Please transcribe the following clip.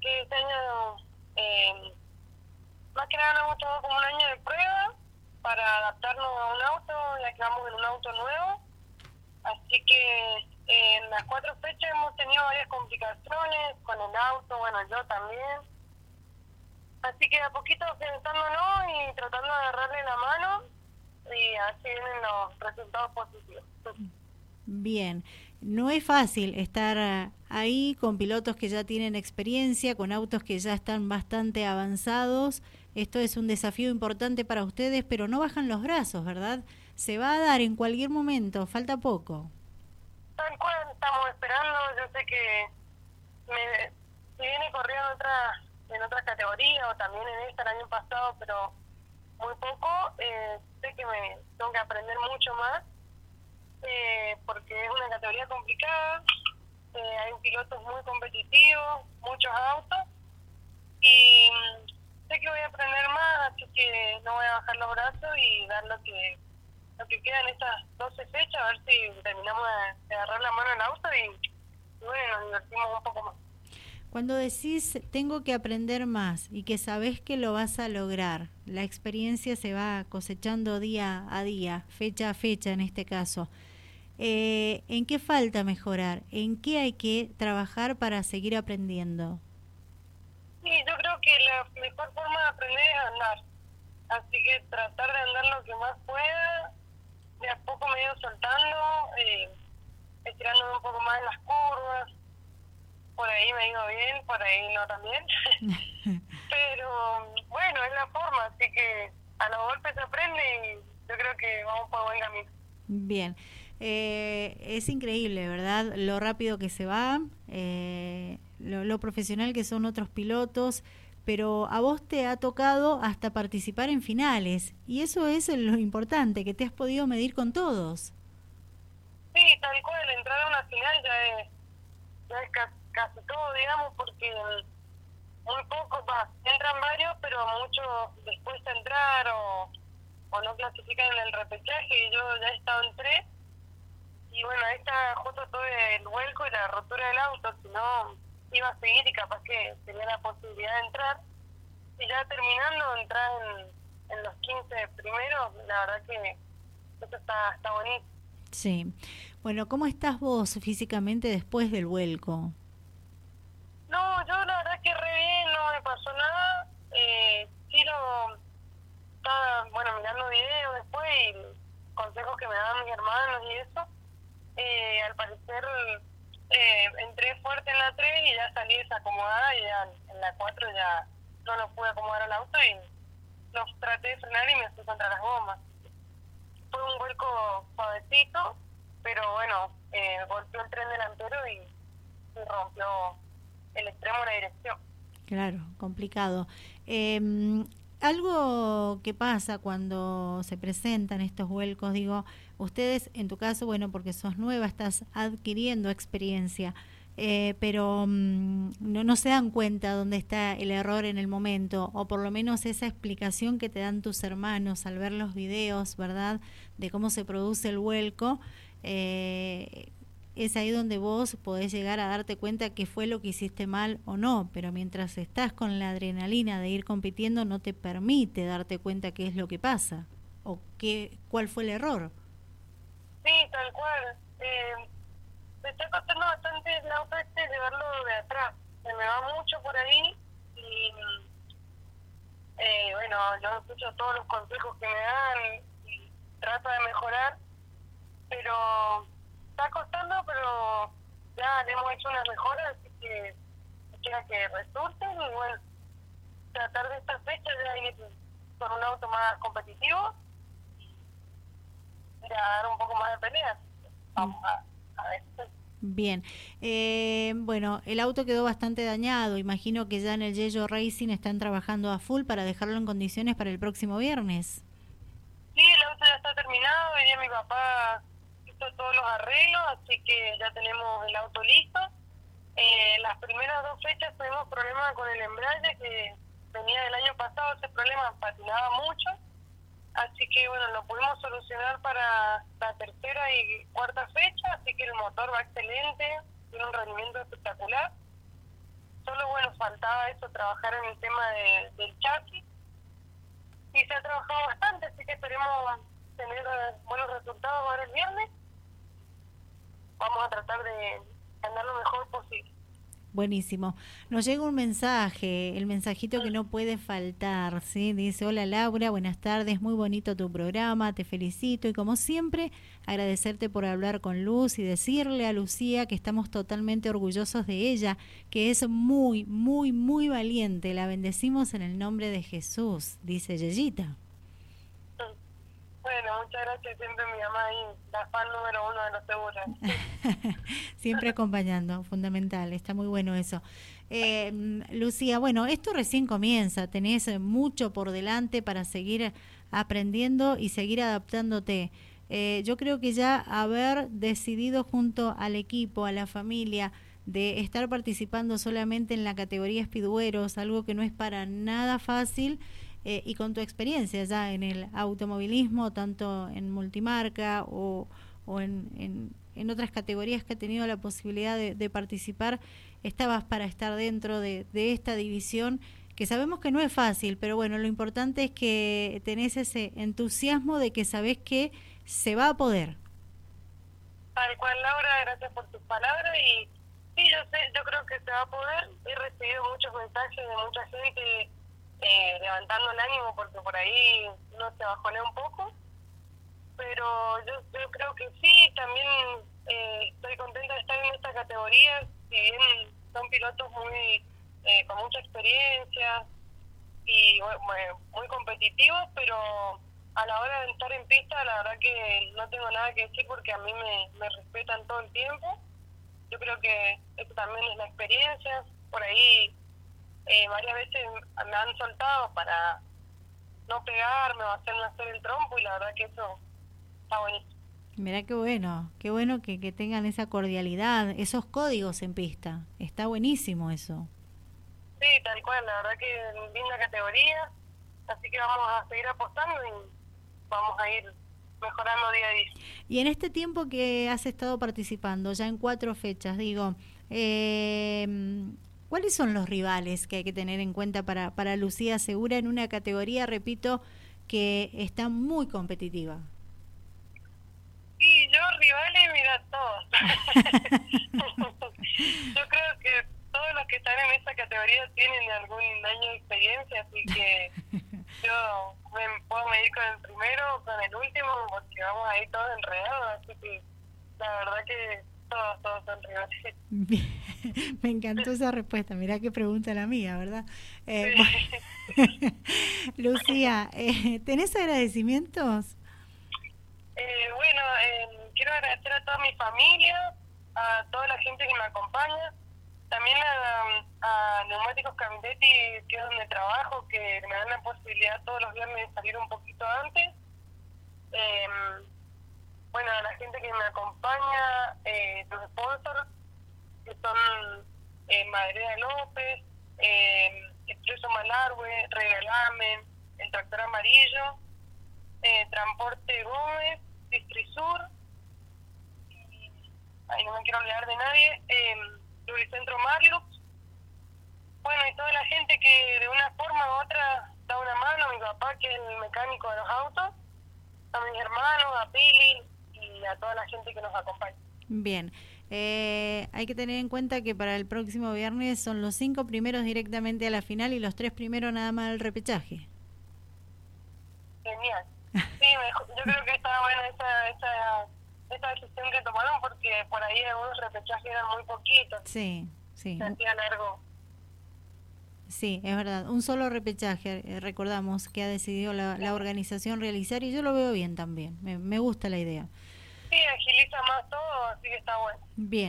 que este año, eh, más que nada nos hemos tomado como un año de prueba para adaptarnos a un auto, ya que vamos en un auto nuevo. Así que eh, en las cuatro fechas hemos tenido varias complicaciones con el auto, bueno, yo también. Así que a poquito sentándonos y tratando de agarrarle la mano y así vienen los resultados positivos. Bien, no es fácil estar ahí con pilotos que ya tienen experiencia, con autos que ya están bastante avanzados. Esto es un desafío importante para ustedes, pero no bajan los brazos, ¿verdad? Se va a dar en cualquier momento, falta poco. Tal cual, estamos esperando. Yo sé que me, si viene corriendo en otras en otras categorías o también en esta el año pasado, pero muy poco, eh, sé que me tengo que aprender mucho más eh, porque es una categoría complicada, eh, hay pilotos muy competitivos, muchos autos y mm, sé que voy a aprender más, así que no voy a bajar los brazos y dar lo que lo que queda en estas 12 fechas, a ver si terminamos de, agarrar la mano al auto y, bueno, nos divertimos un poco más. Cuando decís tengo que aprender más y que sabes que lo vas a lograr, la experiencia se va cosechando día a día, fecha a fecha en este caso. Eh, ¿En qué falta mejorar? ¿En qué hay que trabajar para seguir aprendiendo? Sí, yo creo que la mejor forma de aprender es andar. Así que tratar de andar lo que más pueda, de a poco me he ido soltando, eh, estirándome un poco más en las curvas. Por ahí me ha ido bien, por ahí no también. Pero bueno, es la forma, así que a los golpes se aprende y yo creo que vamos por buen camino. Bien. Eh, es increíble, ¿verdad? Lo rápido que se va, eh, lo, profesional que son otros pilotos, pero a vos te ha tocado hasta participar en finales y eso es lo importante, que te has podido medir con todos. Sí, tal cual, entrar a una final ya es, ya es casi, todo, digamos, porque muy pocos, entran varios, pero muchos después de entrar o, o no clasifican en el repechaje yo ya he estado en tres y bueno, está justo todo el vuelco y la rotura del auto, si no iba a seguir y capaz que tenía la posibilidad de entrar. Y ya terminando, entrar en, en los 15 primeros, la verdad que eso está, está bonito. Sí. Bueno, ¿cómo estás vos físicamente después del vuelco? No, yo la verdad que re bien, no me pasó nada. Eh, sí lo estaba, bueno, mirando videos después y consejos que me daban mis hermanos y eso eh, al parecer eh, entré fuerte en la 3 y ya salí desacomodada y ya en la 4 ya no lo pude acomodar al auto y los traté de frenar y me fui contra las gomas. Fue un vuelco suavecito, pero bueno, eh, golpeó el tren delantero y, rompió el extremo de la dirección. Claro, complicado. Eh, algo que pasa cuando se presentan estos vuelcos, digo, ustedes en tu caso, bueno, porque sos nueva, estás adquiriendo experiencia, eh, pero mm, no, se dan cuenta dónde está el error en el momento, o por lo menos esa explicación que te dan tus hermanos al ver los videos, ¿verdad?, de cómo se produce el vuelco. Eh, es ahí donde vos podés llegar a darte cuenta que fue lo que hiciste mal o no, pero mientras estás con la adrenalina de ir compitiendo no te permite darte cuenta qué es lo que pasa o qué, cuál fue el error. Sí, tal cual. Eh, me está costando bastante el auto este llevarlo de atrás. Se me va mucho por ahí y eh, bueno, yo escucho todos los consejos que me dan y trato de mejorar, pero está costando, pero ya le hemos hecho unas mejoras, así que quiera que resulten y bueno, tratar de esta fecha ya ir con un auto más competitivo y dar un poco más de pelea. Vamos a, ver. Bien, eh, bueno, el auto quedó bastante dañado. Imagino que ya en el Yello Racing están trabajando a full para dejarlo en condiciones para el próximo viernes. Sí, el auto ya está terminado. Hoy día mi papá todos los arreglos, así que ya tenemos el auto listo. Eh, las primeras dos fechas tuvimos problemas con el embrague que venía del año pasado, ese problema patinaba mucho, así que bueno, lo pudimos solucionar para la tercera y cuarta fecha, así que el motor va excelente, tiene un rendimiento espectacular. Solo bueno, faltaba eso, trabajar en el tema de, del chasis. Y se ha trabajado bastante, así que esperemos tener buenos resultados ahora el viernes. Vamos a tratar de andar lo mejor posible. Buenísimo. Nos llega un mensaje, el mensajito que no puede faltar, ¿sí? Dice, hola Laura, buenas tardes, muy bonito tu programa, te felicito y como siempre agradecerte por hablar con Luz y decirle a Lucía que estamos totalmente orgullosos de ella, que es muy, muy, muy valiente. La bendecimos en el nombre de Jesús, dice Yeyita. Muchas gracias. Siempre mi mamá ahí, la fan número uno de los seguros. Siempre acompañando, fundamental. Está muy bueno eso. Eh, Lucía, bueno, esto recién comienza. Tenés mucho por delante para seguir aprendiendo y seguir adaptándote. Eh, yo creo que ya haber decidido junto al equipo, a la familia, de estar participando solamente en la categoría Speedweros, algo que no es para nada fácil, eh, y con tu experiencia ya en el automovilismo, tanto en multimarca o, o en, en, otras categorías que ha tenido la posibilidad de, participar, estabas para estar dentro de, de, esta división que sabemos que no es fácil, pero bueno, lo importante es que tenés ese entusiasmo de que sabés que se va a poder. Tal cual, Laura, gracias por tus palabras y sí, yo sé, yo creo que se va a poder. He recibido muchos mensajes de mucha gente eh, levantando el ánimo porque por ahí no se bajonea un poco. Pero yo, yo creo que sí, también eh, estoy contenta de estar en esta categoría, si bien son pilotos muy eh, con mucha experiencia y muy competitivos, pero a la hora de estar en pista la verdad que no tengo nada que decir porque a mí me respetan todo el tiempo. Yo creo que eso también es la experiencia. Por ahí eh, varias veces me han soltado para no pegarme o hacerme hacer el trompo y la verdad que eso está buenísimo. Mira qué bueno, qué bueno que, que tengan esa cordialidad, esos códigos en pista. Está buenísimo eso. Sí, tal cual, la verdad que linda categoría, así que vamos a seguir apostando y vamos a ir mejorando día a día. Y en este tiempo que has estado participando, ya en cuatro fechas, digo, eh, ¿Cuáles son los rivales que hay que tener en cuenta para, para Lucía Segura en una categoría, repito, que está muy competitiva? Sí, yo rivales, mira, todos. yo creo que todos los que están en esa categoría tienen algún año de experiencia, así que yo me puedo medir con el primero o con el último, porque vamos ahí todos enredados, así que la verdad que todos, todos son rivales. Me encantó esa respuesta. Mira qué pregunta la mía, ¿verdad? Eh, Lucía, eh, ¿tenés agradecimientos? Eh, bueno, eh, quiero agradecer a toda mi familia, a toda la gente que me acompaña, también a, a Neumáticos Caminetti, que es donde trabajo, que me dan la posibilidad todos los viernes de salir un poquito antes. bueno, a la gente que me acompaña, eh, los sponsors, que son eh, Madrea López, eh, Expreso Malargüe, Regalamen, el Tractor Amarillo, eh, Transporte Gómez, Distrisur, y, ahí no me quiero olvidar de nadie, eh, Lubricentro Marius, bueno, y toda la gente que de una forma u otra da una mano, mi papá que es el mecánico de los autos, a mis hermanos, a Pili y a toda la gente que nos acompaña. Bien. Eh, hay que tener en cuenta que para el próximo viernes son los cinco primeros directamente a la final y los tres primeros nada más al repechaje. Genial. Sí, yo creo que está buena esa, esa, esa decisión que tomaron porque por ahí algunos repechajes eran muy poquitos. Sí, sí. Se hacía largo. Sí, es verdad. Un solo repechaje, eh, recordamos, que ha decidido la, la, organización realizar y yo lo veo bien también. Me, me gusta la idea. Está bueno. Bien.